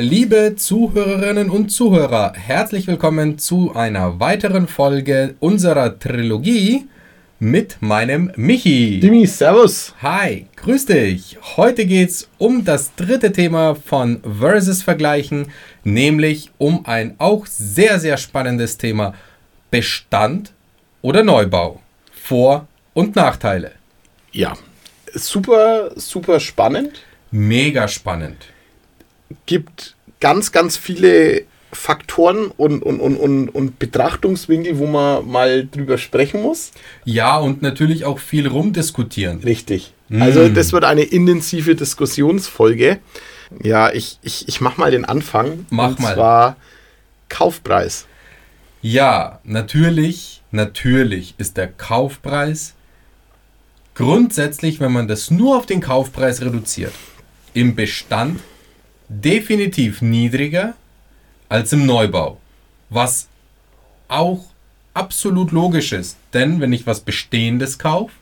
Liebe Zuhörerinnen und Zuhörer, herzlich willkommen zu einer weiteren Folge unserer Trilogie mit meinem Michi. Dimi, servus. Hi, grüß dich. Heute geht's um das dritte Thema von Versus Vergleichen, nämlich um ein auch sehr, sehr spannendes Thema Bestand oder Neubau. Vor- und Nachteile. Ja, super, super spannend. Mega spannend. Gibt ganz, ganz viele Faktoren und, und, und, und, und Betrachtungswinkel, wo man mal drüber sprechen muss. Ja, und natürlich auch viel rumdiskutieren. Richtig. Also das wird eine intensive Diskussionsfolge. Ja, ich, ich, ich mach mal den Anfang. Mach und mal. Und zwar Kaufpreis. Ja, natürlich, natürlich ist der Kaufpreis grundsätzlich, wenn man das nur auf den Kaufpreis reduziert, im Bestand definitiv niedriger als im Neubau. Was auch absolut logisch ist, denn wenn ich was Bestehendes kaufe,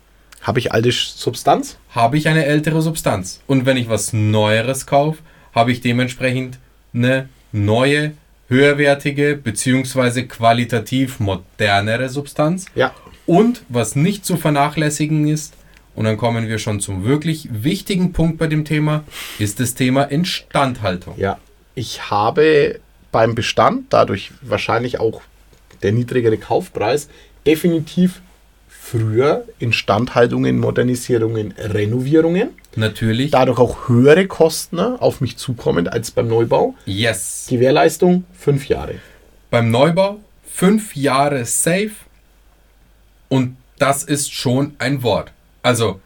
Habe ich alte Substanz? habe ich eine ältere Substanz. Und wenn ich was Neueres kaufe, habe ich dementsprechend eine neue, höherwertige bzw. qualitativ modernere Substanz. Ja. Und was nicht zu vernachlässigen ist, und dann kommen wir schon zum wirklich wichtigen Punkt bei dem Thema, ist das Thema Instandhaltung. Ja. Ich habe beim Bestand, dadurch wahrscheinlich auch der niedrigere Kaufpreis, definitiv früher Instandhaltungen, Modernisierungen, Renovierungen. Natürlich. Dadurch auch höhere Kosten ne, auf mich zukommen als beim Neubau. Yes. Gewährleistung fünf Jahre. Beim Neubau fünf Jahre safe und das ist schon ein Wort. Also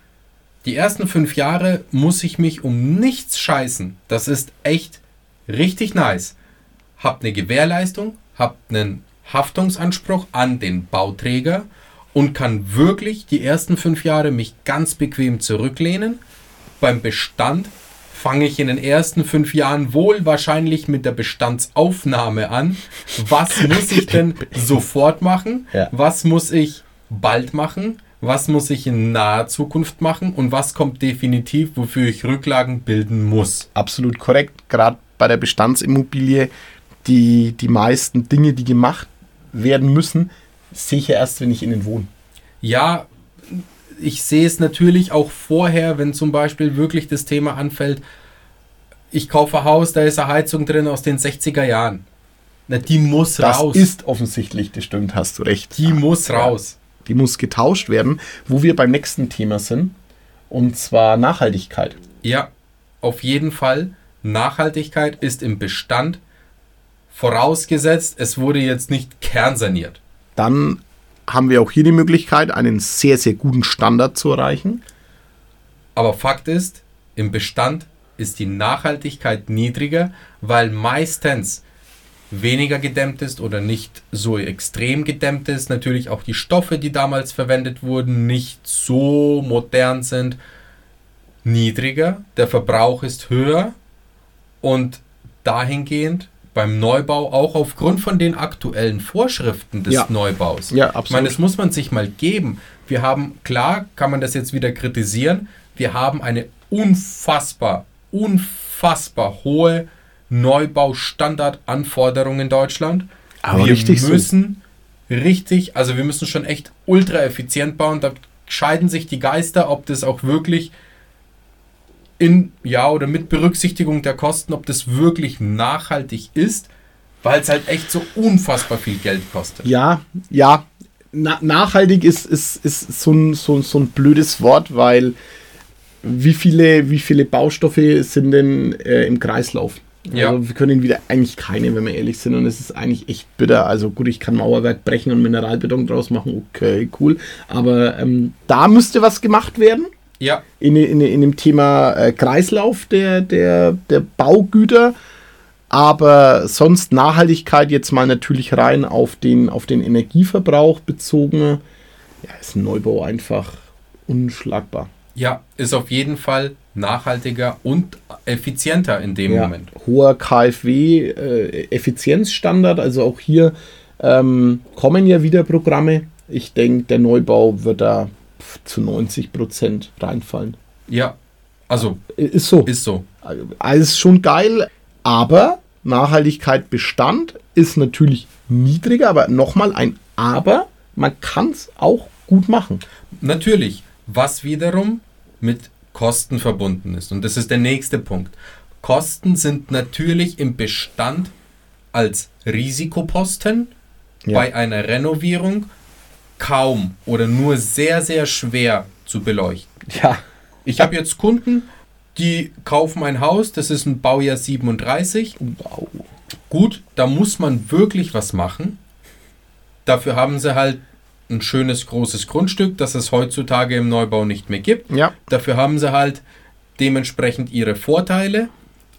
die ersten fünf Jahre muss ich mich um nichts scheißen. Das ist echt richtig nice. Habt eine Gewährleistung, habt einen Haftungsanspruch an den Bauträger und kann wirklich die ersten fünf Jahre mich ganz bequem zurücklehnen. Beim Bestand fange ich in den ersten fünf Jahren wohl wahrscheinlich mit der Bestandsaufnahme an. Was muss ich denn sofort machen? Ja. Was muss ich bald machen? Was muss ich in naher Zukunft machen? Und was kommt definitiv, wofür ich Rücklagen bilden muss? Absolut korrekt. Gerade bei der Bestandsimmobilie, die, die meisten Dinge, die gemacht werden müssen, sehe ich ja erst, wenn ich innen wohne. Ja, ich sehe es natürlich auch vorher, wenn zum Beispiel wirklich das Thema anfällt, ich kaufe ein Haus, da ist eine Heizung drin aus den 60er Jahren. Na, die muss Das raus. ist offensichtlich, das stimmt, hast du recht. die muss raus. Die muss getauscht werden, wo wir beim nächsten Thema sind. Und zwar Nachhaltigkeit. Ja, auf jeden Fall. Nachhaltigkeit ist im Bestand vorausgesetzt, es wurde jetzt nicht kernsaniert. Dann haben wir auch hier die Möglichkeit, einen sehr, sehr guten Standard zu erreichen. Aber Fakt ist, im Bestand ist die Nachhaltigkeit niedriger, weil meistens weniger gedämmt ist oder nicht so extrem gedämmt ist. Natürlich auch die Stoffe, die damals verwendet wurden, nicht so modern sind. Niedriger, der Verbrauch ist höher und dahingehend beim Neubau auch aufgrund von den aktuellen Vorschriften des Ja. Neubaus. Ja, Ich absolut. meine, das muss man sich mal geben. Wir haben, klar, kann man das jetzt wieder kritisieren, wir haben eine unfassbar, unfassbar hohe Neubaustandardanforderung in Deutschland. Aber wir richtig so. müssen richtig, also wir müssen schon echt ultra effizient bauen. Da scheiden sich die Geister, ob das auch wirklich in, ja, oder mit Berücksichtigung der Kosten, ob das wirklich nachhaltig ist, weil es halt echt so unfassbar viel Geld kostet. Ja, ja. Na, nachhaltig ist, ist, ist so, ein, so, so ein blödes Wort, weil wie viele, wie viele Baustoffe sind denn äh, im Kreislauf? Ja. Also wir können wieder eigentlich keine, wenn wir ehrlich sind. Und es ist eigentlich echt bitter. Also gut, ich kann Mauerwerk brechen und Mineralbeton draus machen. Okay, cool. Aber ähm, da müsste was gemacht werden. Ja, In, in, in dem Thema äh, Kreislauf der, der, der Baugüter. Aber sonst Nachhaltigkeit jetzt mal natürlich rein auf den, auf den Energieverbrauch bezogen. Ja, ist ein Neubau einfach unschlagbar. ja, ist auf jeden Fall nachhaltiger und effizienter in dem Ja, Moment. hoher KfW-Effizienzstandard, also auch hier ähm, kommen ja wieder Programme. Ich denke, der Neubau wird da zu 90 Prozent reinfallen. Ja, also Ist so. ist so. Also schon geil. Aber Nachhaltigkeit Bestand ist natürlich niedriger, aber nochmal ein Aber, man kann es auch gut machen. Natürlich, was wiederum mit Kosten verbunden ist. Und das ist der nächste Punkt. Kosten sind natürlich im Bestand als Risikoposten Ja. bei einer Renovierung kaum oder nur sehr, sehr schwer zu beleuchten. Ja. Ich habe jetzt Kunden, die kaufen ein Haus, das ist ein Baujahr 37. Wow. Gut, da muss man wirklich was machen. Dafür haben sie halt ein schönes großes Grundstück, das es heutzutage im Neubau nicht mehr gibt. Ja. Dafür haben sie halt dementsprechend ihre Vorteile,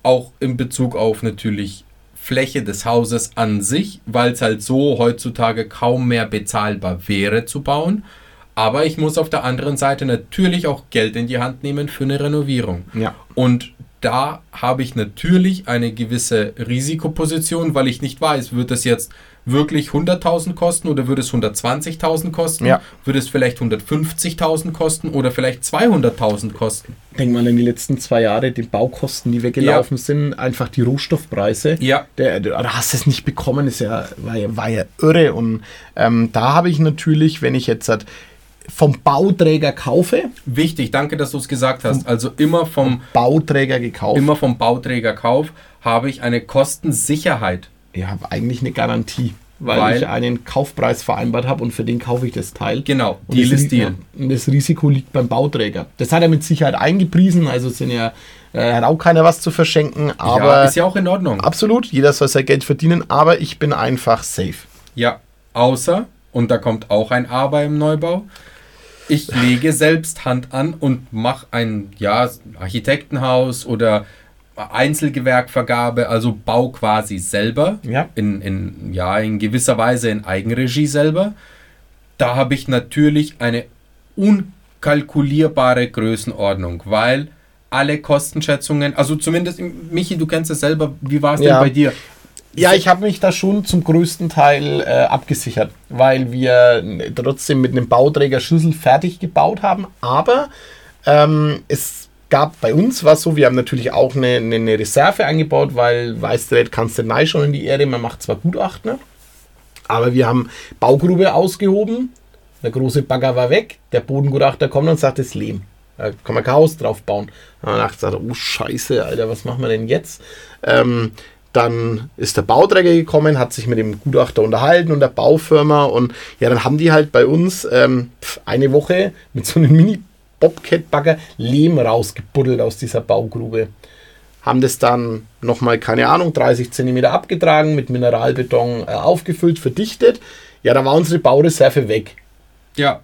auch in Bezug auf natürlich Fläche des Hauses an sich, weil es halt so heutzutage kaum mehr bezahlbar wäre zu bauen. Aber ich muss auf der anderen Seite natürlich auch Geld in die Hand nehmen für eine Renovierung. Ja. Und da habe ich natürlich eine gewisse Risikoposition, weil ich nicht weiß, wird es jetzt wirklich 100.000 kosten oder würde es 120.000 kosten? Ja. Würde es vielleicht 150.000 kosten oder vielleicht 200.000 kosten? Denk mal an die letzten zwei Jahre, die Baukosten, die weggelaufen sind, einfach die Rohstoffpreise. Ja. Der, der, du hast es nicht bekommen, ist ja, war, ja, war ja irre. Und ähm, da habe ich natürlich, wenn ich jetzt halt vom Bauträger kaufe, Wichtig, danke, dass du es gesagt hast. Also immer vom, Bauträger gekauft, immer vom Bauträgerkauf habe ich eine Kostensicherheit. Ich habe eigentlich eine Garantie, weil, Weil- ich einen Kaufpreis vereinbart habe und für den kaufe ich das Teil. Genau, Und Deal das ist Deal. Und das Risiko liegt beim Bauträger. Das hat er mit Sicherheit eingepriesen, also sind ja, äh, hat auch keiner was zu verschenken, aber ja, ist ja auch in Ordnung. absolut, jeder soll sein Geld verdienen, aber ich bin einfach safe. Ja, außer, und da kommt auch ein Aber im Neubau, ich lege selbst Hand an und mache ein ja, Architektenhaus oder Einzelgewerkvergabe, also bau quasi selber, Ja. in, in, ja, in gewisser Weise in Eigenregie selber. Da habe ich natürlich eine unkalkulierbare Größenordnung, weil alle Kostenschätzungen, also zumindest, Michi, du kennst es selber, wie war es Ja. denn bei dir? Ja, ich habe mich da schon zum größten Teil äh, abgesichert, weil wir trotzdem mit einem Bauträger Schlüssel fertig gebaut haben. Aber ähm, es gab bei uns was so, wir haben natürlich auch eine, eine, eine Reserve eingebaut, weil du, kannst du nicht schon in die Erde, man macht zwar Gutachten, aber wir haben Baugrube ausgehoben, der große Bagger war weg, der Bodengutachter kommt und sagt, ist Lehm. Da kann man kein Haus drauf bauen. Dann haben wir gedacht, oh Scheiße, Alter, was machen wir denn jetzt? Ähm, dann ist der Bauträger gekommen, hat sich mit dem Gutachter unterhalten und der Baufirma und ja, dann haben die halt bei uns ähm, eine Woche mit so einem Mini-Bobcat-Bagger Lehm rausgebuddelt aus dieser Baugrube. Haben das dann nochmal, keine Ahnung, 30 Zentimeter abgetragen, mit Mineralbeton äh, aufgefüllt, verdichtet. Ja, da war unsere Baureserve weg. Ja,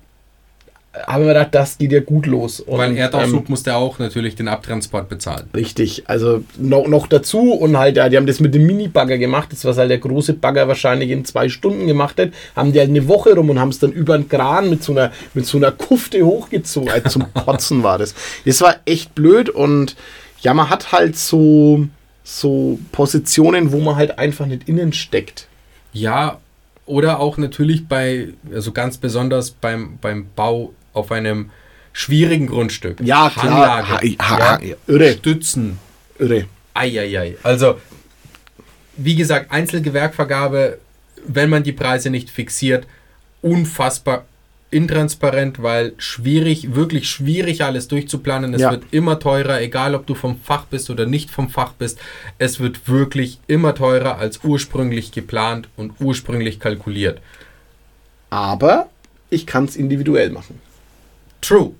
Haben wir gedacht, das geht ja gut los. Und, Weil Erdaussub ähm, musste auch natürlich den Abtransport bezahlen. Richtig, also noch, noch dazu und halt, ja, die haben das mit dem Mini-Bagger gemacht, das was halt der große Bagger wahrscheinlich in zwei Stunden gemacht hat, haben die halt eine Woche rum und haben es dann über den Kran mit so einer, mit so einer Kufte hochgezogen. Also zum Kotzen war das. Das war echt blöd und ja, man hat halt so, so Positionen, wo man halt einfach nicht innen steckt. Ja, oder auch natürlich bei, also ganz besonders beim, beim Bau auf einem schwierigen Grundstück. Ja, klar. Hanglage, Ha- ha- irre. Stützen. Irre. Eieiei. Also, wie gesagt, Einzelgewerkvergabe, wenn man die Preise nicht fixiert, unfassbar intransparent, weil schwierig, wirklich schwierig alles durchzuplanen. Es Ja. wird immer teurer, egal ob du vom Fach bist oder nicht vom Fach bist. Es wird wirklich immer teurer als ursprünglich geplant und ursprünglich kalkuliert. Aber ich kann es individuell machen. True.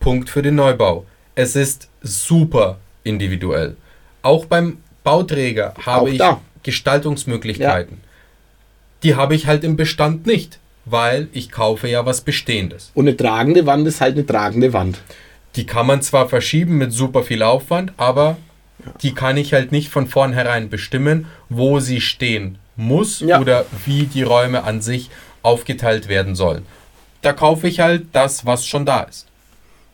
Punkt für den Neubau. Es ist super individuell. Auch beim Bauträger habe ich. Gestaltungsmöglichkeiten. Die habe ich halt im Bestand nicht, weil ich kaufe ja was Bestehendes. Und eine tragende Wand ist halt eine tragende Wand. Die kann man zwar verschieben mit super viel Aufwand, aber die kann ich halt nicht von vornherein bestimmen, wo sie stehen muss Ja. oder wie die Räume an sich aufgeteilt werden sollen. Da kaufe ich halt das, was schon da ist.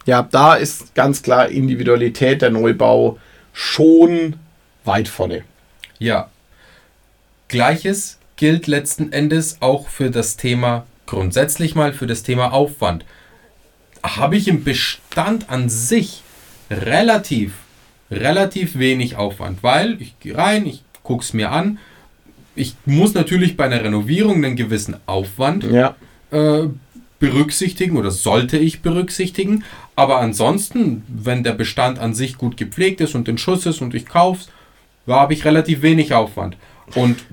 Ja, da ist ganz klar Individualität der Neubau schon weit vorne. Ja. Gleiches gilt letzten Endes auch für das Thema, grundsätzlich mal für das Thema Aufwand. Habe ich im Bestand an sich relativ, relativ wenig Aufwand, weil ich gehe rein, ich gucke es mir an. Ich muss natürlich bei einer Renovierung einen gewissen Aufwand Ja. äh, berücksichtigen oder sollte ich berücksichtigen. Aber ansonsten, wenn der Bestand an sich gut gepflegt ist und in Schuss ist und ich kauf's, da habe ich relativ wenig Aufwand. Und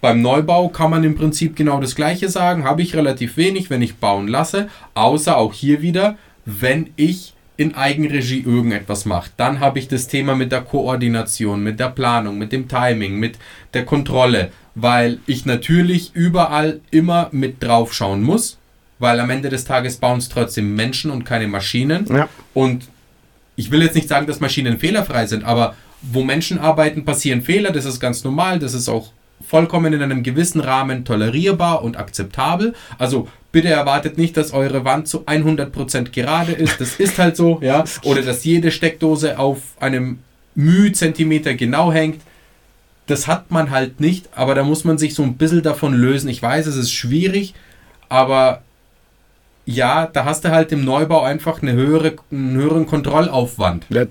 beim Neubau kann man im Prinzip genau das gleiche sagen, habe ich relativ wenig, wenn ich bauen lasse, außer auch hier wieder, wenn ich in Eigenregie irgendetwas mache. Dann habe ich das Thema mit der Koordination, mit der Planung, mit dem Timing, mit der Kontrolle, weil ich natürlich überall immer mit drauf schauen muss, weil am Ende des Tages bauen es trotzdem Menschen und keine Maschinen. Ja. Und ich will jetzt nicht sagen, dass Maschinen fehlerfrei sind, aber wo Menschen arbeiten, passieren Fehler, das ist ganz normal, das ist auch vollkommen in einem gewissen Rahmen tolerierbar und akzeptabel. Also bitte erwartet nicht, dass eure Wand zu 100% gerade ist, das ist halt so, ja, oder dass jede Steckdose auf einem Müh-Zentimeter genau hängt. Das hat man halt nicht, aber da muss man sich so ein bisschen davon lösen. Ich weiß, es ist schwierig, aber ja, da hast du halt im Neubau einfach eine höhere, einen höheren Kontrollaufwand. Ja,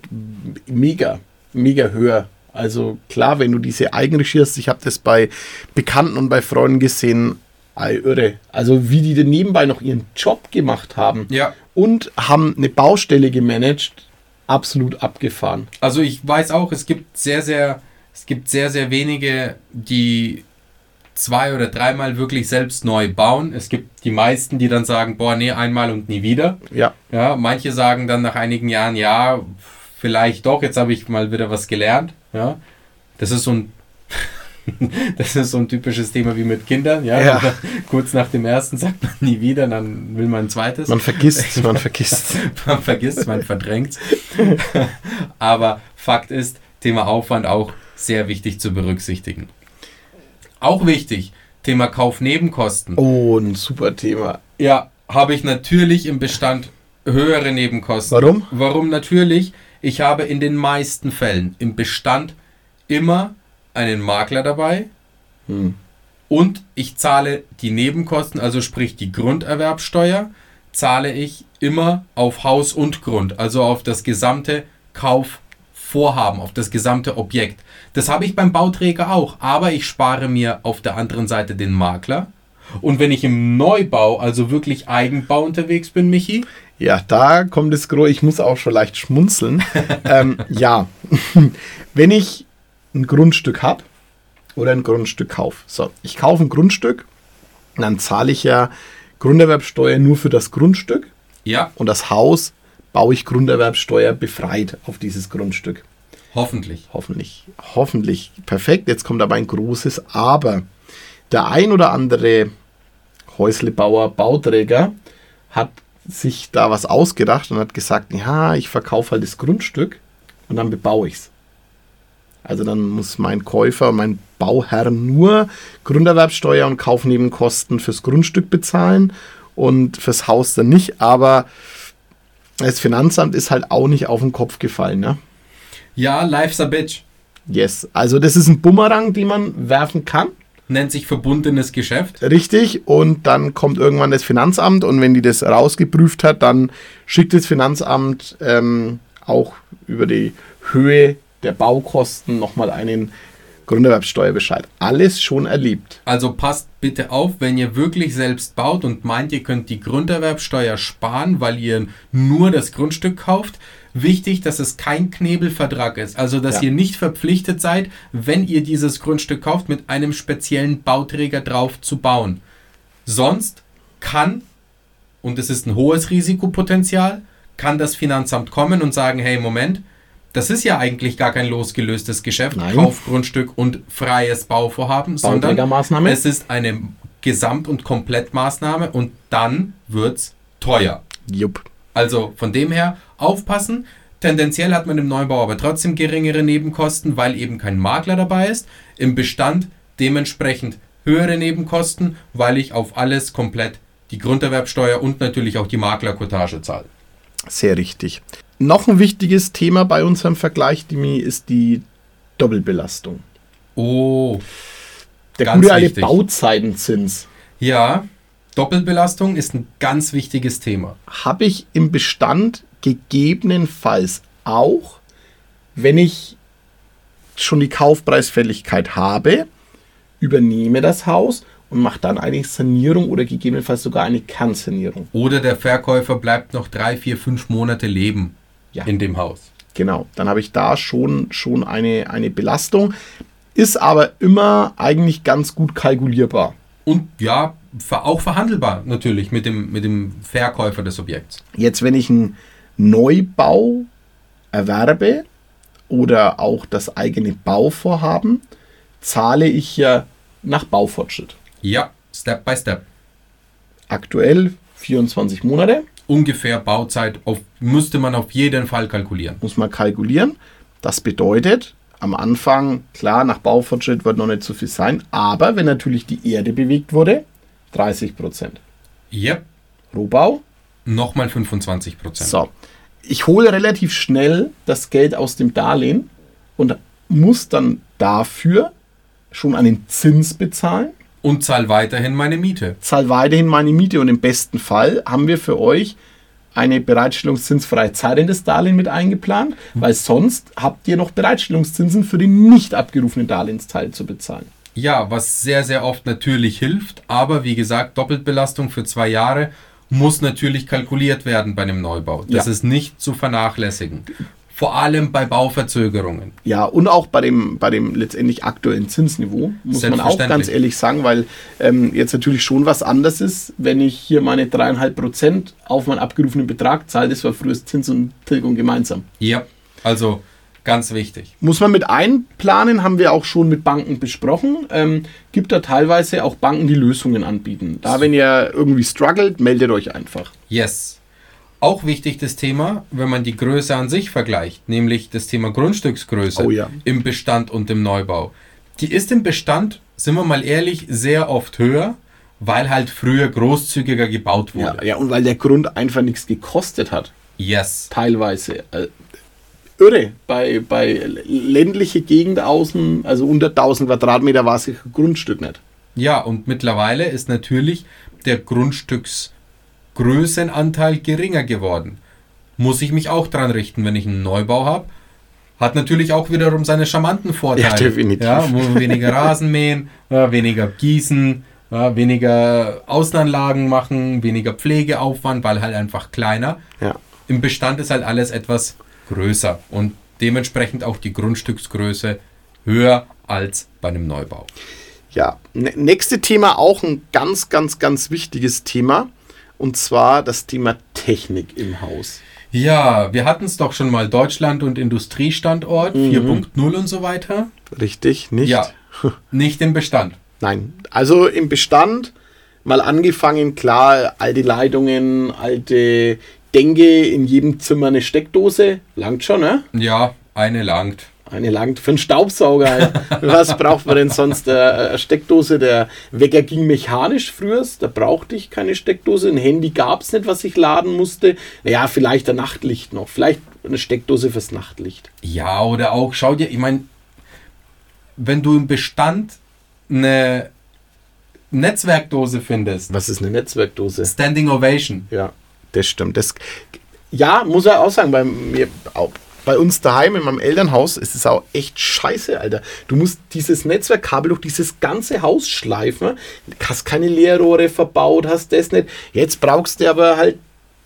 mega, mega höher. Also klar, wenn du diese Eigenregie hast, ich habe das bei Bekannten und bei Freunden gesehen, ei, irre. Also wie die denn nebenbei noch ihren Job gemacht haben Ja. und haben eine Baustelle gemanagt, absolut abgefahren. Also ich weiß auch, es gibt sehr, sehr, es gibt sehr, sehr wenige, die zwei oder dreimal wirklich selbst neu bauen. Es gibt die meisten, die dann sagen, boah, nee, einmal und nie wieder. Ja, Ja, manche sagen dann nach einigen Jahren, ja, vielleicht doch, jetzt habe ich mal wieder was gelernt. Ja, das ist so ein, das ist so ein typisches Thema wie mit Kindern. Ja, Ja. kurz nach dem ersten sagt man nie wieder, dann will man ein zweites. man vergisst, man vergisst. man vergisst, man verdrängt. Aber Fakt ist, Thema Aufwand auch sehr wichtig zu berücksichtigen. Auch wichtig, Thema Kaufnebenkosten. Oh, ein super Thema. Ja, habe ich natürlich im Bestand höhere Nebenkosten. Warum? Warum natürlich? Ich habe in den meisten Fällen im Bestand immer einen Makler dabei Hm. und ich zahle die Nebenkosten, also sprich die Grunderwerbsteuer, zahle ich immer auf Haus und Grund, also auf das gesamte Kaufvorhaben, auf das gesamte Objekt. Das habe ich beim Bauträger auch, aber ich spare mir auf der anderen Seite den Makler. Und wenn ich im Neubau, also wirklich Eigenbau unterwegs bin, Michi, Ja, da kommt es groß. Ich muss auch schon leicht schmunzeln. ähm, ja, wenn ich ein Grundstück habe oder ein Grundstück kaufe. So, ich kaufe ein Grundstück, dann zahle ich ja Grunderwerbsteuer nur für das Grundstück ja, und das Haus baue ich Grunderwerbsteuer befreit auf dieses Grundstück. Hoffentlich. Hoffentlich, hoffentlich perfekt. Jetzt kommt aber ein großes Aber. Der ein oder andere Häuslebauer, Bauträger hat sich da was ausgedacht und hat gesagt, ja, ich verkaufe halt das Grundstück und dann bebaue ich es. Also dann muss mein Käufer, mein Bauherr nur Grunderwerbsteuer und Kaufnebenkosten fürs Grundstück bezahlen und fürs Haus dann nicht. Aber das Finanzamt ist halt auch nicht auf den Kopf gefallen. Ne? Ja, life's a bitch. Yes, also das ist ein Bumerang, den man werfen kann. Nennt sich verbundenes Geschäft. Richtig, und dann kommt irgendwann das Finanzamt und wenn die das rausgeprüft hat, dann schickt das Finanzamt ähm, auch über die Höhe der Baukosten nochmal einen Grunderwerbsteuerbescheid. Alles schon erlebt. Also passt bitte auf, wenn ihr wirklich selbst baut und meint, ihr könnt die Grunderwerbsteuer sparen, weil ihr nur das Grundstück kauft. Wichtig, dass es kein Knebelvertrag ist. Also, dass Ja. ihr nicht verpflichtet seid, wenn ihr dieses Grundstück kauft, mit einem speziellen Bauträger drauf zu bauen. Sonst kann, und es ist ein hohes Risikopotenzial, kann das Finanzamt kommen und sagen, hey, Moment, das ist ja eigentlich gar kein losgelöstes Geschäft, Nein. Kaufgrundstück und freies Bauvorhaben, sondern es ist eine Gesamt- und Komplettmaßnahme und dann wird's teuer. Jupp. Also von dem her aufpassen. Tendenziell hat man im Neubau aber trotzdem geringere Nebenkosten, weil eben kein Makler dabei ist. Im Bestand dementsprechend höhere Nebenkosten, weil ich auf alles komplett die Grunderwerbsteuer und natürlich auch die Maklerkotage zahle. Sehr richtig. Noch ein wichtiges Thema bei unserem Vergleich, Dimi, ist die Doppelbelastung. Oh, Der Ganz gute alte wichtig. Bauzeitinzins. ja, Doppelbelastung ist ein ganz wichtiges Thema. habe ich im Bestand gegebenenfalls auch, wenn ich schon die Kaufpreisfälligkeit habe, übernehme das Haus und mache dann eine Sanierung oder gegebenenfalls sogar eine Kernsanierung. Oder der Verkäufer bleibt noch drei, vier, fünf Monate leben Ja. in dem Haus. Genau, dann habe ich da schon, schon eine, eine Belastung. Ist aber immer eigentlich ganz gut kalkulierbar. Und ja, auch verhandelbar natürlich mit dem, mit dem Verkäufer des Objekts. Jetzt, wenn ich einen Neubau erwerbe oder auch das eigene Bauvorhaben, zahle ich ja nach Baufortschritt. Ja, Step by Step. Aktuell 24 Monate, Ungefähr Bauzeit auf, müsste man auf jeden Fall kalkulieren. muss man kalkulieren. Das bedeutet, am Anfang, klar, nach Baufortschritt wird noch nicht so viel sein, aber wenn natürlich die Erde bewegt wurde, 30 Prozent. Yep, Rohbau, nochmal 25 Prozent. So, ich hole relativ schnell das Geld aus dem Darlehen und muss dann dafür schon einen Zins bezahlen, Und zahl weiterhin meine Miete. zahle weiterhin meine Miete und im besten Fall haben wir für euch eine bereitstellungszinsfreie Zeit in das Darlehen mit eingeplant, weil sonst habt ihr noch Bereitstellungszinsen für den nicht abgerufenen Darlehensteil zu bezahlen. Ja, was sehr, sehr oft natürlich hilft, aber wie gesagt, Doppelbelastung für zwei Jahre muss natürlich kalkuliert werden bei einem Neubau. Das Ja. ist nicht zu vernachlässigen. Vor allem bei Bauverzögerungen. Ja, und auch bei dem, bei dem letztendlich aktuellen Zinsniveau, muss man auch ganz ehrlich sagen, weil ähm, jetzt natürlich schon was anderes ist, wenn ich hier meine 3,5 Prozent auf meinen abgerufenen Betrag zahle. Das war früher Zins und Tilgung gemeinsam. Ja, also ganz wichtig. Muss man mit einplanen, haben wir auch schon mit Banken besprochen. Ähm, gibt da teilweise auch Banken, die Lösungen anbieten. Da, wenn ihr irgendwie struggelt, meldet euch einfach. Yes. Auch wichtig das Thema, wenn man die Größe an sich vergleicht, nämlich das Thema Grundstücksgröße Oh ja. im Bestand und im Neubau. Die ist im Bestand, sind wir mal ehrlich, sehr oft höher, weil halt früher großzügiger gebaut wurde. Ja, ja, und weil der Grund einfach nichts gekostet hat. Yes. teilweise. Äh, irre. Bei, bei ländliche Gegend außen, also unter 1000 Quadratmeter war es Grundstück nicht. Ja, und mittlerweile ist natürlich der Grundstücksgrößenanteil geringer geworden. Muss ich mich auch dran richten, wenn ich einen Neubau habe. Hat natürlich auch wiederum seine charmanten Vorteile. Ja, definitiv. Ja, weniger Rasen mähen, weniger gießen, weniger Außenanlagen machen, weniger Pflegeaufwand, weil halt einfach kleiner. Ja. Im Bestand ist halt alles etwas größer und dementsprechend auch die Grundstücksgröße höher als bei einem Neubau. Ja, nächste Thema auch ein ganz, ganz, ganz wichtiges Thema. Und zwar das Thema Technik im Haus. Ja, wir hatten es doch schon mal Deutschland und Industriestandort 4.0 und so weiter. Richtig, nicht? Ja, nicht im Bestand. Nein, also im Bestand mal angefangen, klar, alte Leitungen, alte Denke, in jedem Zimmer eine Steckdose. Langt schon, ne? Ja, eine langt. Eine langt für einen Staubsauger. Was braucht man denn sonst? Äh, Eine Steckdose. Der Wecker ging mechanisch früher. Da brauchte ich keine Steckdose. Ein Handy gab es nicht, was ich laden musste. Naja, vielleicht ein Nachtlicht noch. Vielleicht eine Steckdose fürs Nachtlicht. Ja, oder auch, schau dir, ich meine, wenn du im Bestand eine Netzwerkdose findest, Was ist eine Netzwerkdose? Standing Ovation. Ja, das stimmt. Das, ja, muss er auch sagen, bei mir, auch bei uns daheim in meinem Elternhaus ist es auch echt scheiße, Alter. Du musst dieses Netzwerkkabel durch dieses ganze Haus schleifen. Hast keine Leerrohre verbaut, hast das nicht. Jetzt brauchst du aber halt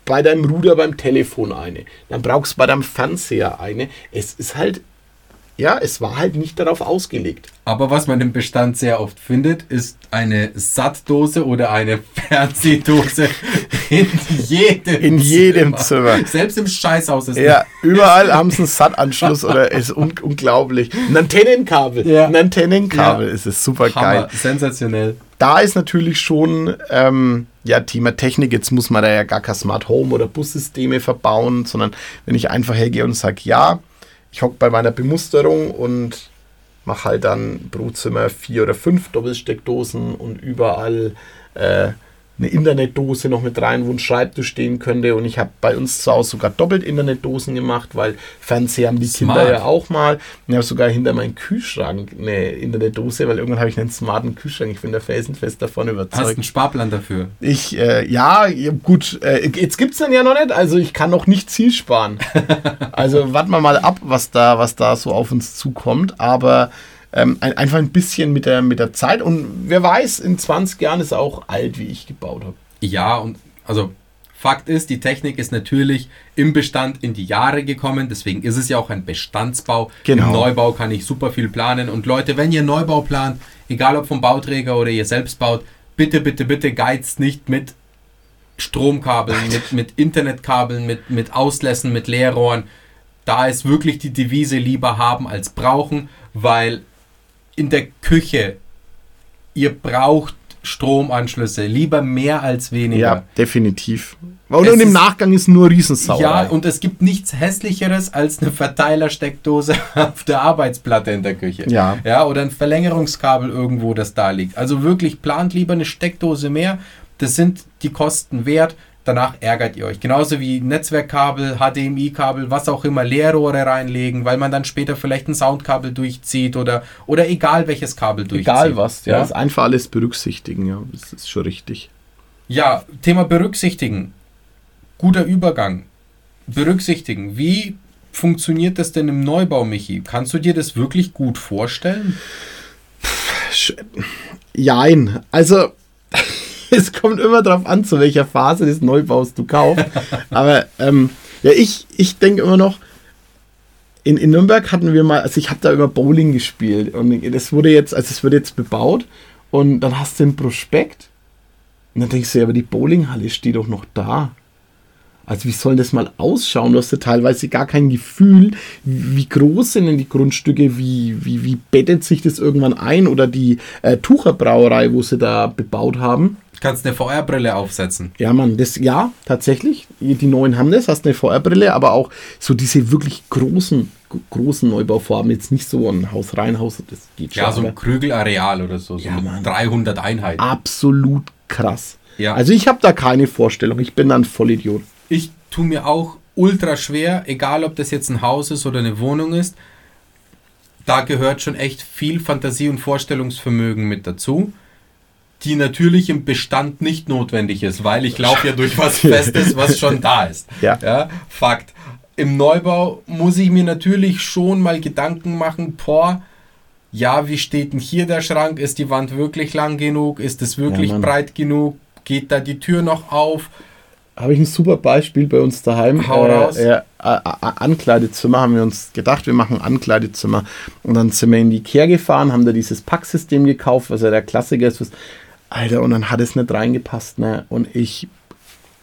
bei deinem Ruder beim Telefon eine. Dann brauchst du bei deinem Fernseher eine. Es ist halt, ja, es war halt nicht darauf ausgelegt. Aber was man im Bestand sehr oft findet, ist eine Sattdose oder eine Fernsehdose in jedem In jedem Zimmer. Selbst im Scheißhaus ist Ja, überall haben sie einen SAT-Anschluss oder ist un unglaublich. Ein Antennenkabel. Ja. Ein Antennenkabel Ja. ist es super Hammer, geil. sensationell. Da ist natürlich schon ähm, ja Thema Technik. Jetzt muss man da ja gar kein Smart Home oder Bussysteme verbauen, sondern wenn ich einfach hergehe und sage, ja, ich hocke bei meiner Bemusterung und mache halt dann pro Zimmer vier oder fünf Doppelsteckdosen und überall äh, eine Internetdose noch mit rein, wo ein Schreibtisch stehen könnte. Und ich habe bei uns zu Hause sogar doppelt Internetdosen gemacht, weil Fernseher haben die Smart. Kinder ja auch mal. Und ich habe sogar hinter meinem Kühlschrank eine Internetdose, weil irgendwann habe ich einen smarten Kühlschrank. Ich bin da felsenfest davon überzeugt. Hast du einen Sparplan dafür? Ich, äh, ja, gut. Äh, jetzt gibt es den ja noch nicht. Also ich kann noch nicht Ziel sparen. also warten wir mal ab, was da, was da so auf uns zukommt. Aber ähm, ein, einfach ein bisschen mit der, mit der Zeit. Und wer weiß, in 20 Jahren ist er auch alt, wie ich gebaut habe. Ja, und also Fakt ist, die Technik ist natürlich im Bestand in die Jahre gekommen, deswegen ist es ja auch ein Bestandsbau. Genau. Im Neubau kann ich super viel planen. Und Leute, wenn ihr Neubau plant, egal ob vom Bauträger oder ihr selbst baut, bitte, bitte, bitte geizt nicht mit Stromkabeln, mit, mit Internetkabeln, mit, mit Auslässen, mit Leerrohren. Da ist wirklich die Devise lieber haben als brauchen, weil in der Küche, ihr braucht Stromanschlüsse, lieber mehr als weniger. Ja, definitiv. Und, und im Nachgang ist nur Riesensauerei. Ja, und es gibt nichts hässlicheres als eine Verteilersteckdose auf der Arbeitsplatte in der Küche. Ja. Ja, oder ein Verlängerungskabel irgendwo, das da liegt. Also wirklich plant lieber eine Steckdose mehr. Das sind die Kosten wert danach ärgert ihr euch. Genauso wie Netzwerkkabel, HDMI-Kabel, was auch immer, Leerrohre reinlegen, weil man dann später vielleicht ein Soundkabel durchzieht oder, oder egal welches Kabel durchzieht. Egal was, ja. ja. Das einfach alles berücksichtigen, ja. Das ist schon richtig. Ja, Thema berücksichtigen. Guter Übergang. Berücksichtigen. Wie funktioniert das denn im Neubau, Michi? Kannst du dir das wirklich gut vorstellen? Jein. Also es kommt immer darauf an, zu welcher Phase des Neubaus du kaufst. Aber ähm, ja, ich, ich denke immer noch, in, in Nürnberg hatten wir mal, also ich habe da über Bowling gespielt und das wurde jetzt, also es wird jetzt bebaut und dann hast du ein Prospekt und dann denkst du, ja, aber die Bowlinghalle steht doch noch da. Also wie soll das mal ausschauen? Du hast ja teilweise gar kein Gefühl, wie groß sind denn die Grundstücke, wie, wie, wie bettet sich das irgendwann ein oder die äh, Tucherbrauerei, wo sie da bebaut haben. Kannst eine VR-Brille aufsetzen. Ja, Mann, das ja, tatsächlich. Die neuen haben das, hast eine VR-Brille, aber auch so diese wirklich großen, großen Neubauformen, jetzt nicht so ein Haus rein, Haus, das geht schon. Ja, so ein Krügelareal oder so, so ja, 300 Einheiten. Absolut krass. Ja. Also ich habe da keine Vorstellung, ich bin dann Vollidiot. Ich tue mir auch ultra schwer, egal ob das jetzt ein Haus ist oder eine Wohnung ist. Da gehört schon echt viel Fantasie und Vorstellungsvermögen mit dazu die natürlich im Bestand nicht notwendig ist, weil ich laufe ja durch was Festes, was schon da ist. Ja. ja. Fakt. Im Neubau muss ich mir natürlich schon mal Gedanken machen, boah, ja, wie steht denn hier der Schrank? Ist die Wand wirklich lang genug? Ist es wirklich ja, breit genug? Geht da die Tür noch auf? Habe ich ein super Beispiel bei uns daheim. Hau raus. Äh, äh, Ankleidezimmer haben wir uns gedacht, wir machen Ankleidezimmer. Und dann sind wir in die Ikea gefahren, haben da dieses Packsystem gekauft, was ja der Klassiker ist. Alter, und dann hat es nicht reingepasst, ne? Und ich,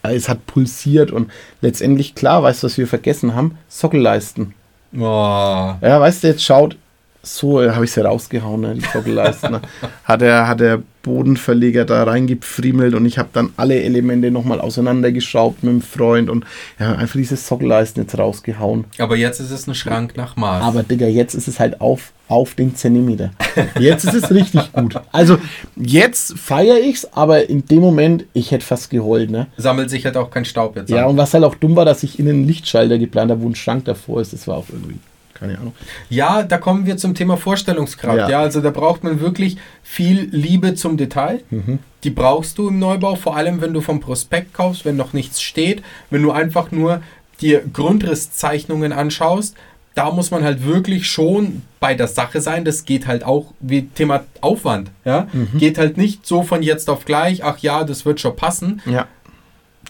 äh, es hat pulsiert und letztendlich, klar, weißt du, was wir vergessen haben? Sockelleisten. Oh. Ja, weißt du, jetzt schaut, so äh, habe ich sie rausgehauen, ne, die Sockelleisten. Ne? hat, der, hat der Bodenverleger da reingepfriemelt und ich habe dann alle Elemente nochmal auseinandergeschraubt mit dem Freund und ja, einfach diese Sockelleisten jetzt rausgehauen. Aber jetzt ist es ein Schrank nach Maß. Aber Digga, jetzt ist es halt auf, auf den Zentimeter. Jetzt ist es richtig gut. Also jetzt feiere ich es, aber in dem Moment, ich hätte fast geheult. Ne? Sammelt sich halt auch kein Staub jetzt. Ja, an. und was halt auch dumm war, dass ich in einen Lichtschalter geplant habe, wo ein Schrank davor ist, das war auch irgendwie keine Ahnung. Ja, da kommen wir zum Thema Vorstellungskraft. Ja. ja, also da braucht man wirklich viel Liebe zum Detail. Mhm. Die brauchst du im Neubau, vor allem wenn du vom Prospekt kaufst, wenn noch nichts steht, wenn du einfach nur dir Grundrisszeichnungen anschaust. Da muss man halt wirklich schon bei der Sache sein. Das geht halt auch wie Thema Aufwand. Ja, mhm. geht halt nicht so von jetzt auf gleich. Ach ja, das wird schon passen. Ja.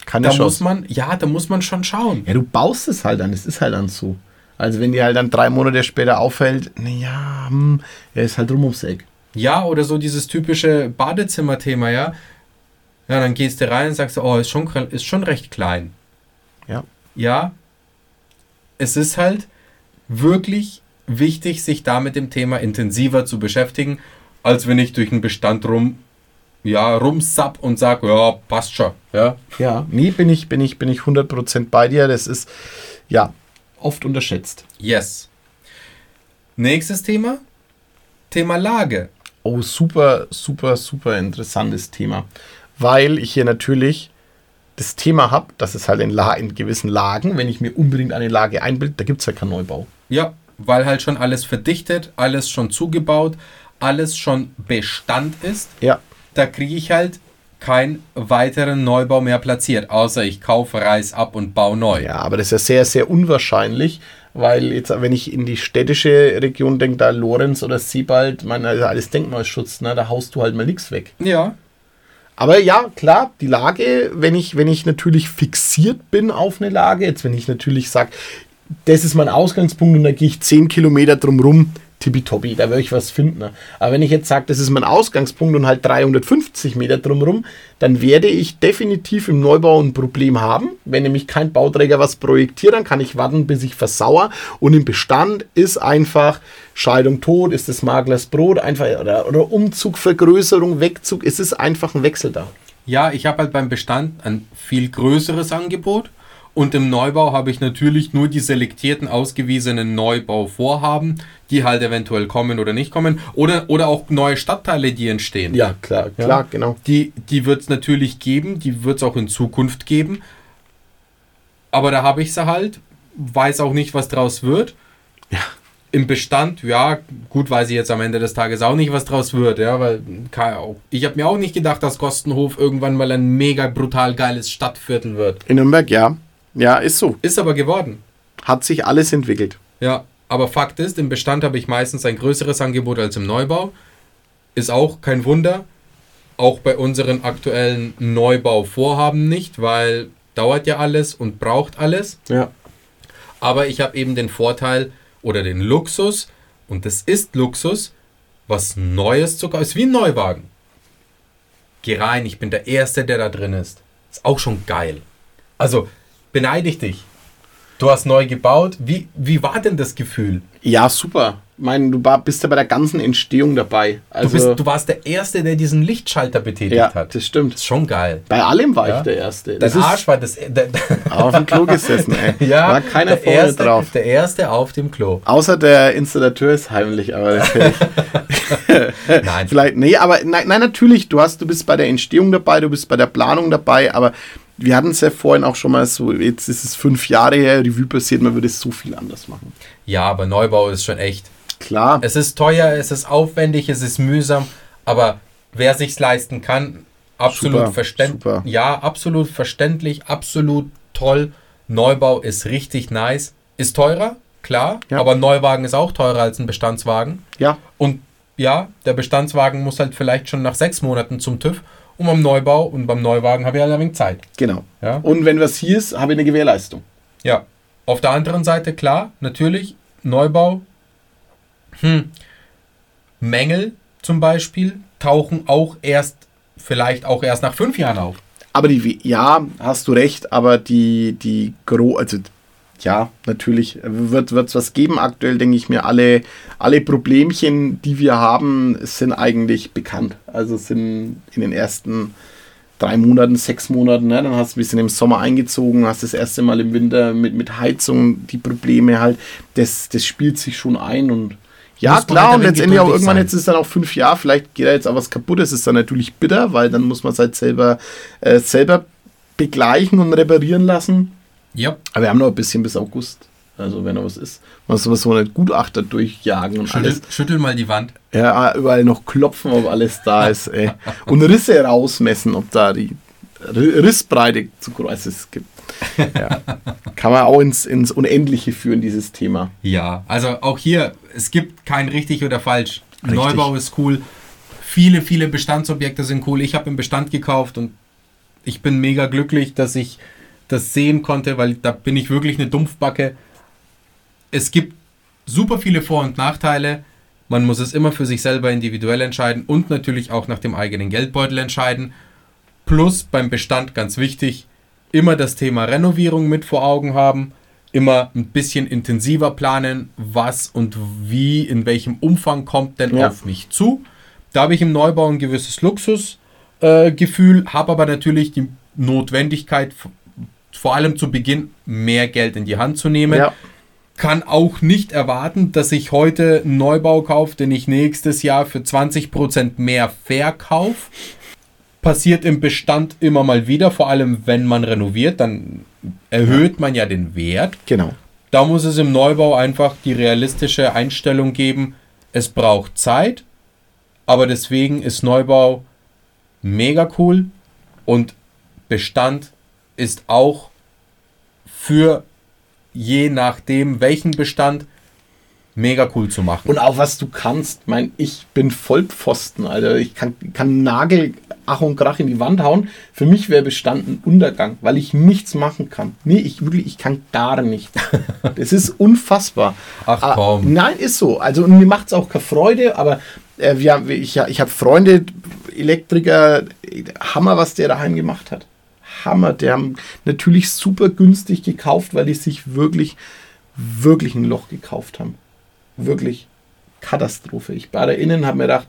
Kann da muss man, ja, da muss man schon schauen. Ja, du baust es halt dann. Es ist halt dann so. Also wenn die halt dann drei Monate später auffällt, naja, hm, er ist halt rum ums Eck. Ja, oder so dieses typische Badezimmer-Thema, ja. Ja, dann gehst du rein und sagst, oh, ist schon, ist schon recht klein. Ja. Ja, es ist halt wirklich wichtig, sich da mit dem Thema intensiver zu beschäftigen, als wenn ich durch einen Bestand rum, ja, rumsapp und sage, ja, passt schon. Ja, ja nee, bin ich, bin ich, bin ich 100% bei dir. Das ist, ja, oft unterschätzt. Yes. Nächstes Thema. Thema Lage. Oh, super, super, super interessantes Thema. weil ich hier natürlich das Thema habe, dass es halt in, La in gewissen Lagen, wenn ich mir unbedingt eine Lage einbilde, da gibt es ja keinen Neubau. Ja, weil halt schon alles verdichtet, alles schon zugebaut, alles schon Bestand ist. Ja. Da kriege ich halt keinen weiteren Neubau mehr platziert, außer ich kaufe, reiß ab und baue neu. Ja, aber das ist ja sehr, sehr unwahrscheinlich, weil jetzt, wenn ich in die städtische Region denke, da Lorenz oder Siebald, man, also alles Denkmalschutz, ne, da haust du halt mal nichts weg. Ja, Aber ja, klar, die Lage, wenn ich, wenn ich natürlich fixiert bin auf eine Lage, jetzt wenn ich natürlich sage, das ist mein Ausgangspunkt und da gehe ich 10 Kilometer drum rum, tippitoppi, da werde ich was finden. ne? Aber wenn ich jetzt sage, das ist mein Ausgangspunkt und halt 350 Meter drum rum, dann werde ich definitiv im Neubau ein Problem haben. Wenn nämlich kein Bauträger was projektiert, dann kann ich warten, bis ich versauer. Und im Bestand ist einfach Scheidung tot, ist das Maklers Brot, einfach oder, oder Umzug, Vergrößerung, Wegzug, es ist einfach ein Wechsel da. Ja, ich habe halt beim Bestand ein viel größeres Angebot und im Neubau habe ich natürlich nur die selektierten, ausgewiesenen Neubauvorhaben, die halt eventuell kommen oder nicht kommen oder, oder auch neue Stadtteile, die entstehen. Ja, klar, Ja. klar, genau. Die, die wird es natürlich geben, die wird es auch in Zukunft geben. Aber da habe ich sie halt, weiß auch nicht, was draus wird. Ja. Im Bestand, ja, gut, weiß ich jetzt am Ende des Tages auch nicht, was draus wird, ja, weil ich habe mir auch nicht gedacht, dass Kostenhof irgendwann mal ein mega brutal geiles Stadtviertel wird. In Nürnberg, ja. Ja, ist so. Ist aber geworden. Hat sich alles entwickelt. Ja, aber Fakt ist, im Bestand habe ich meistens ein größeres Angebot als im Neubau. Ist auch kein Wunder. Auch bei unseren aktuellen Neubauvorhaben nicht, weil dauert ja alles und braucht alles. Ja. Aber ich habe eben den Vorteil oder den Luxus, und das ist Luxus, was Neues zu kaufen. Ist wie ein Neuwagen. Geh rein, ich bin der Erste, der da drin ist. Ist auch schon geil. Also, beneide ich dich. Du hast neu gebaut. Wie, wie war denn das Gefühl? Ja, super. Ich meine, du war, bist ja bei der ganzen Entstehung dabei. Du, Also, bist, du warst der Erste, der diesen Lichtschalter betätigt ja, hat. das stimmt. ist schon geil. Bei allem war Ja. ich der Erste. Dein Das ist Arsch war das. Der, auf dem Klo gesessen, ey. ja, war keiner der vorne erste, drauf. Der Erste auf dem Klo. Außer der Installateur ist heimlich, aber das. Nein, vielleicht, nee, aber nein, nein, natürlich, du hast, du bist bei der Entstehung dabei, du bist bei der Planung dabei, aber wir hatten es ja vorhin auch schon mal so, jetzt ist es fünf Jahre her, Revue passiert, man würde es so viel anders machen. ja, aber Neubau ist schon echt. Klar, Es ist teuer, es ist aufwendig, es ist mühsam, aber wer sich's leisten kann, absolut verständlich. Ja, absolut verständlich, absolut toll. Neubau ist richtig nice. Ist teurer, klar, Ja. aber ein Neuwagen ist auch teurer als ein Bestandswagen. ja, Und ja, der Bestandswagen muss halt vielleicht schon nach sechs Monaten zum TÜV und beim Neubau und beim Neuwagen habe ich halt ein wenig Zeit. genau. Ja? Und wenn was hier ist, habe ich eine Gewährleistung. Ja. Auf der anderen Seite, klar, natürlich, Neubau. Hm. Mängel zum Beispiel tauchen auch erst, vielleicht auch erst nach fünf Jahren auf. Aber die, ja, hast du recht, aber die, die Gro, also ja, natürlich wird es was geben. Aktuell denke ich mir, alle, alle Problemchen, die wir haben, sind eigentlich bekannt. Also sind in den ersten drei Monaten, sechs Monaten, ne? dann hast du ein bisschen im Sommer eingezogen, hast das erste Mal im Winter mit, mit Heizung die Probleme halt, das, das spielt sich schon ein und ja, Muss klar, halt und letztendlich auch irgendwann, sein. jetzt ist dann auch fünf Jahre, vielleicht geht da jetzt auch was kaputt, das ist dann natürlich bitter, weil dann muss man es halt selber, äh, selber begleichen und reparieren lassen. Ja. Aber wir haben noch ein bisschen bis August. Also wenn noch was ist. Man muss so eine Gutachter durchjagen und Schüttel, alles. schüttel mal die Wand. Ja, überall noch klopfen, ob alles da ist. Ey. Und Risse rausmessen, ob da die Rissbreite zu groß ist. Gibt. Ja. Kann man auch ins, ins Unendliche führen, dieses Thema. Ja, also auch hier, es gibt kein richtig oder falsch. Richtig. Neubau ist cool. Viele, viele Bestandsobjekte sind cool. Ich habe im Bestand gekauft und ich bin mega glücklich, dass ich das sehen konnte, weil da bin ich wirklich eine Dumpfbacke. Es gibt super viele Vor- und Nachteile. Man muss es immer für sich selber individuell entscheiden und natürlich auch nach dem eigenen Geldbeutel entscheiden. Plus beim Bestand ganz wichtig, immer das Thema Renovierung mit vor Augen haben, immer ein bisschen intensiver planen, was und wie, in welchem Umfang kommt denn Ja. auf mich zu. Da habe ich im Neubau ein gewisses Luxusgefühl, äh, habe aber natürlich die Notwendigkeit, vor allem zu Beginn mehr Geld in die Hand zu nehmen Ja. kann auch nicht erwarten, dass ich heute einen Neubau kaufe, den ich nächstes Jahr für 20% mehr verkaufe. passiert im Bestand immer mal wieder, vor allem wenn man renoviert, dann erhöht man ja den Wert. Genau. Da muss es im Neubau einfach die realistische Einstellung geben, es braucht Zeit, aber deswegen ist Neubau mega cool und Bestand ist auch für je nachdem, welchen Bestand mega cool zu machen. Und auch was du kannst. Mein, ich bin Vollpfosten, Alter. Ich kann, kann Nagel, Ach und Krach in die Wand hauen. Für mich wäre Bestand ein Untergang, weil ich nichts machen kann. Nee, ich wirklich, ich kann gar nichts. Das ist unfassbar. Ach Ah, komm. nein, ist so. Also mir macht es auch keine Freude, aber äh, wir, ich, ich habe Freunde, Elektriker, Hammer, was der daheim gemacht hat. Hammer. Der haben natürlich super günstig gekauft, weil die sich wirklich, wirklich ein Loch gekauft haben. Wirklich Katastrophe. Ich war da innen habe mir gedacht,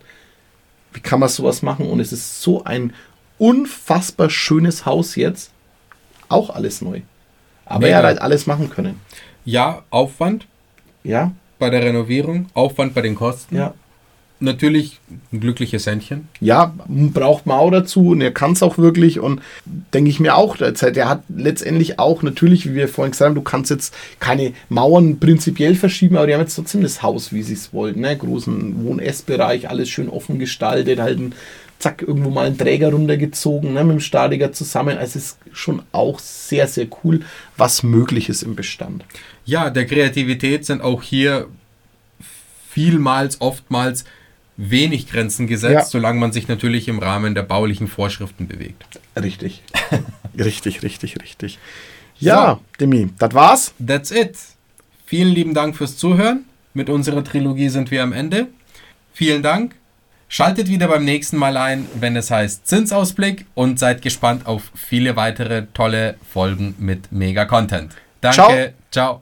wie kann man sowas machen? Und es ist so ein unfassbar schönes Haus jetzt. Auch alles neu. Aber Mega. er hat halt alles machen können. Ja, Aufwand Ja, bei der Renovierung, Aufwand bei den Kosten. ja. Natürlich ein glückliches Händchen. ja, braucht man auch dazu und er kann es auch wirklich und denke ich mir auch derzeit, der hat letztendlich auch natürlich, wie wir vorhin gesagt haben, du kannst jetzt keine Mauern prinzipiell verschieben, aber die haben jetzt trotzdem das Haus, wie sie es wollten, ne? großen Wohn-Ess-Bereich, alles schön offen gestaltet, halt ein, zack, irgendwo mal einen Träger runtergezogen, ne? mit dem Statiker zusammen, also es ist schon auch sehr, sehr cool, was möglich ist im Bestand. Ja, der Kreativität sind auch hier vielmals, oftmals wenig Grenzen gesetzt, Ja. solange man sich natürlich im Rahmen der baulichen Vorschriften bewegt. Richtig. richtig, richtig, richtig. Ja, Demi, das war's. That's it. Vielen lieben Dank fürs Zuhören. Mit unserer Trilogie sind wir am Ende. Vielen Dank. Schaltet wieder beim nächsten Mal ein, wenn es heißt Zinsausblick und seid gespannt auf viele weitere tolle Folgen mit Mega Content. Danke. Ciao.